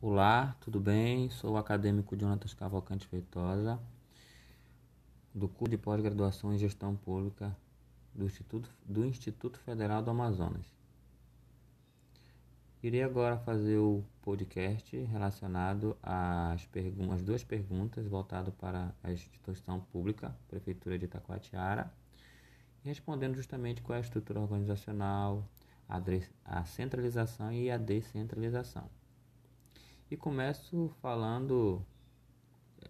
Olá, tudo bem? Sou o acadêmico Jonatas Cavalcante Feitosa, do curso de pós-graduação em Gestão Pública do Instituto, do Instituto Federal do Amazonas. Irei agora fazer o podcast relacionado às, duas perguntas voltado para a instituição pública, Prefeitura de Itacoatiara, respondendo justamente qual é a estrutura organizacional, a centralização e a descentralização. E começo falando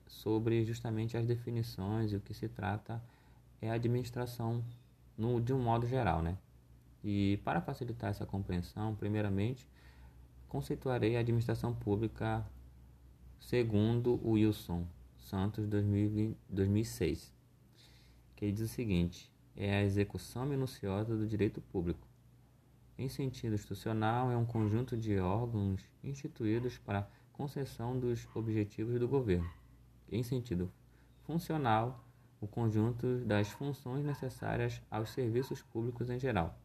sobre justamente as definições e o que se trata é a administração no, de um modo geral, né? E para facilitar essa compreensão, primeiramente, conceituarei a administração pública segundo o Wilson Santos 2020, 2006, que diz o seguinte: é a execução minuciosa do direito público, em sentido institucional, é um conjunto de órgãos instituídos para concessão dos objetivos do governo. Em sentido funcional, o conjunto das funções necessárias aos serviços públicos em geral.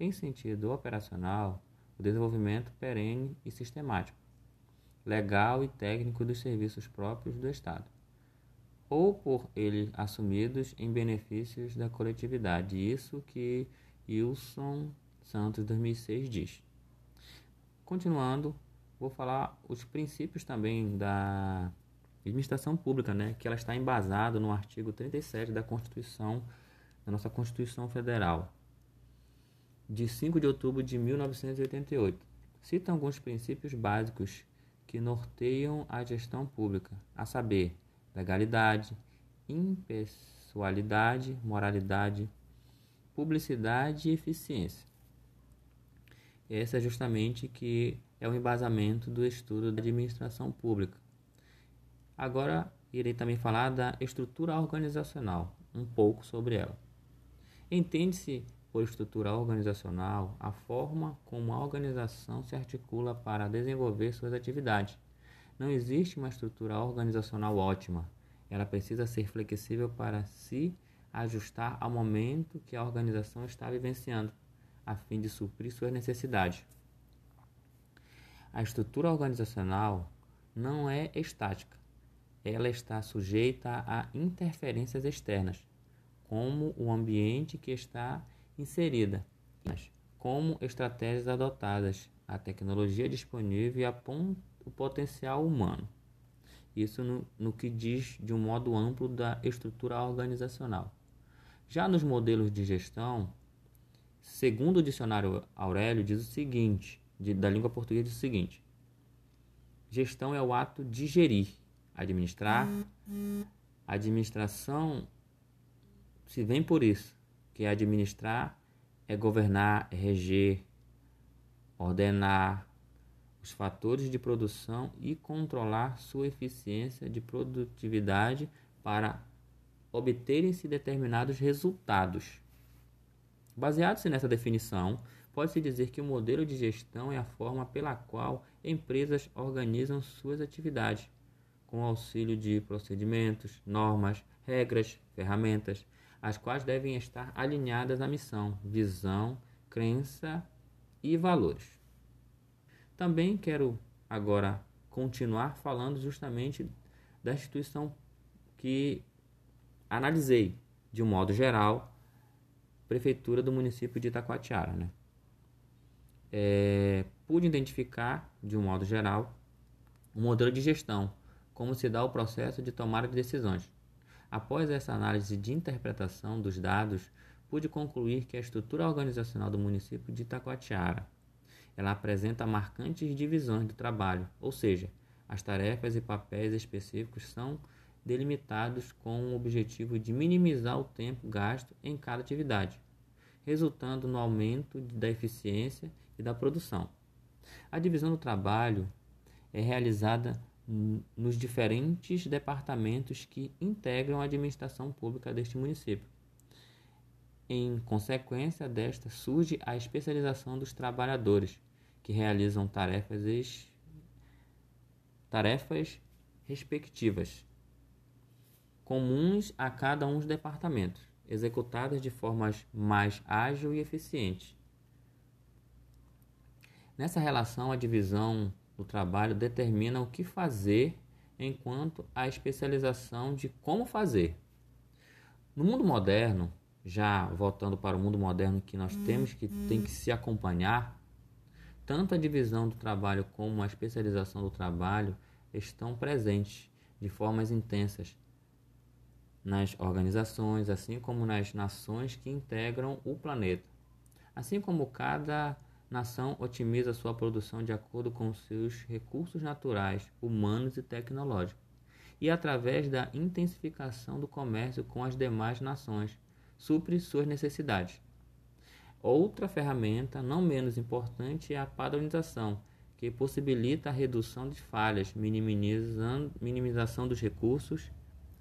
Em sentido operacional, o desenvolvimento perene e sistemático, legal e técnico dos serviços próprios do Estado, ou por ele assumidos em benefícios da coletividade. Isso que Wilson Santos 2006 diz. Continuando, vou falar os princípios também da administração pública, né, que ela está embasada no artigo 37 da Constituição, da nossa Constituição Federal, de 5 de outubro de 1988. Cita alguns princípios básicos que norteiam a gestão pública, a saber, legalidade, impessoalidade, moralidade, publicidade e eficiência. Essa é justamente que é o embasamento do estudo da administração pública. Agora irei também falar da estrutura organizacional, um pouco sobre ela. Entende-se por estrutura organizacional a forma como a organização se articula para desenvolver suas atividades. Não existe uma estrutura organizacional ótima. Ela precisa ser flexível para se ajustar ao momento que a organização está vivenciando a fim de suprir suas necessidades. A estrutura organizacional não é estática. Ela está sujeita a interferências externas, como o ambiente que está inserida, como estratégias adotadas, a tecnologia disponível e o potencial humano. Isso no, no que diz de um modo amplo da estrutura organizacional. Já nos modelos de gestão, Segundo o dicionário Aurélio, diz o seguinte, de, da língua portuguesa diz o seguinte: Gestão é o ato de gerir, administrar. Administração se vem por isso, que é administrar é governar, é reger, ordenar os fatores de produção e controlar sua eficiência de produtividade para obterem-se determinados resultados. Baseado-se nessa definição, pode-se dizer que o modelo de gestão é a forma pela qual empresas organizam suas atividades, com auxílio de procedimentos, normas, regras, ferramentas, as quais devem estar alinhadas à missão, visão, crença e valores. Também quero agora continuar falando justamente da instituição que analisei de um modo geral prefeitura do município de Itacoatiara. Né? É, pude identificar, de um modo geral, um modelo de gestão, como se dá o processo de tomada de decisões. Após essa análise de interpretação dos dados, pude concluir que a estrutura organizacional do município de Itacoatiara ela apresenta marcantes divisões do trabalho, ou seja, as tarefas e papéis específicos são delimitados com o objetivo de minimizar o tempo gasto em cada atividade, resultando no aumento da eficiência e da produção. A divisão do trabalho é realizada nos diferentes departamentos que integram a administração pública deste município. Em consequência desta, surge a especialização dos trabalhadores, que realizam tarefas, tarefas respectivas comuns a cada um dos departamentos, executadas de forma mais ágil e eficiente. Nessa relação, a divisão do trabalho determina o que fazer, enquanto a especialização de como fazer. No mundo moderno, já voltando para o mundo moderno que nós temos que tem que se acompanhar, tanto a divisão do trabalho como a especialização do trabalho estão presentes de formas intensas nas organizações, assim como nas nações que integram o planeta. Assim como cada nação otimiza sua produção de acordo com seus recursos naturais, humanos e tecnológicos, e através da intensificação do comércio com as demais nações, supre suas necessidades. Outra ferramenta, não menos importante, é a padronização, que possibilita a redução de falhas, minimização dos recursos,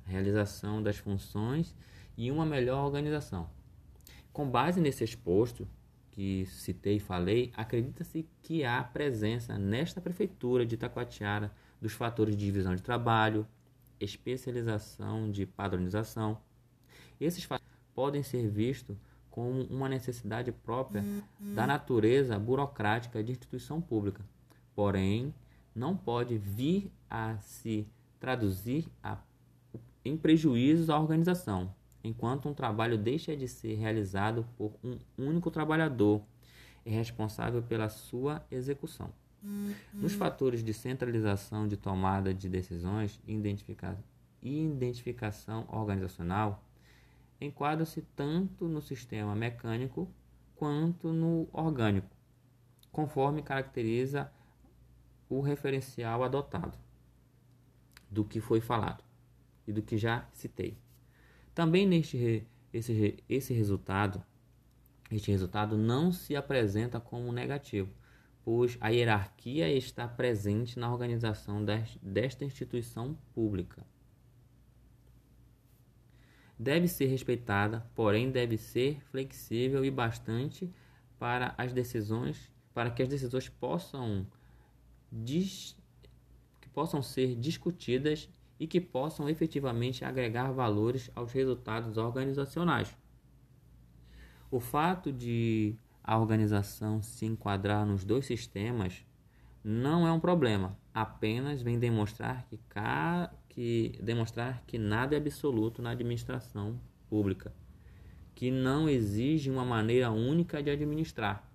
realização das funções e uma melhor organização. Com base nesse exposto que citei e falei, acredita-se que há presença nesta prefeitura de Itacoatiara dos fatores de divisão de trabalho, especialização de padronização. Esses fatores podem ser vistos como uma necessidade própria da natureza burocrática de instituição pública porém não pode vir a se traduzir a, em prejuízos à organização, enquanto um trabalho deixa de ser realizado por um único trabalhador e responsável pela sua execução. Nos fatores de centralização de tomada de decisões e identifica identificação organizacional, enquadra-se tanto no sistema mecânico quanto no orgânico, conforme caracteriza o referencial adotado do que foi falado e do que já citei. Também neste esse, esse resultado, este resultado não se apresenta como negativo, pois a hierarquia está presente na organização desta instituição pública. Deve ser respeitada, porém deve ser flexível e bastante para as decisões, para que as decisões possam dis, que possam ser discutidas e que possam efetivamente agregar valores aos resultados organizacionais. O fato de a organização se enquadrar nos dois sistemas não é um problema, apenas vem demonstrar que, ca... que, demonstrar que nada é absoluto na administração pública, que não exige uma maneira única de administrar,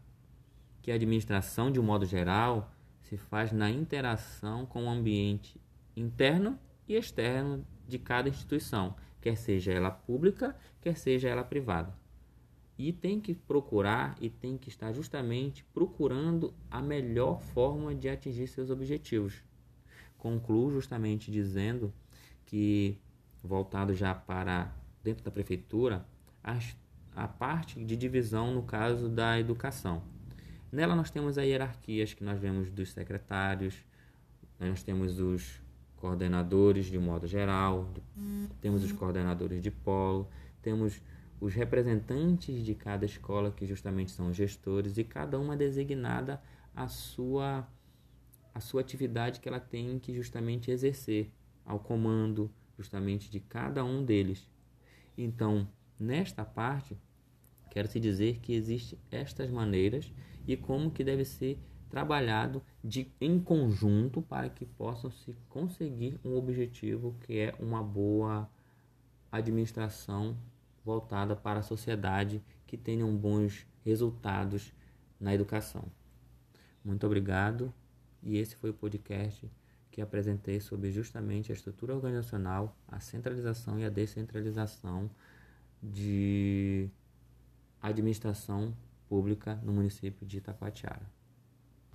que a administração, de um modo geral, se faz na interação com o ambiente interno e externo de cada instituição, quer seja ela pública, quer seja ela privada. E tem que procurar e tem que estar justamente procurando a melhor forma de atingir seus objetivos. Concluo justamente dizendo que, voltado já para dentro da prefeitura, a parte de divisão no caso da educação. Nela nós temos as hierarquias que nós vemos dos secretários, nós temos os coordenadores de modo geral, temos os coordenadores de polo, temos os representantes de cada escola que justamente são os gestores e cada uma designada a sua a sua atividade que ela tem que justamente exercer ao comando justamente de cada um deles. Então, nesta parte, quero se dizer que existem estas maneiras e como que deve ser trabalhado de, em conjunto para que possam se conseguir um objetivo que é uma boa administração voltada para a sociedade que tenham bons resultados na educação. Muito obrigado e esse foi o podcast que apresentei sobre justamente a estrutura organizacional, a centralização e a descentralização de administração pública no município de Itacoatiara.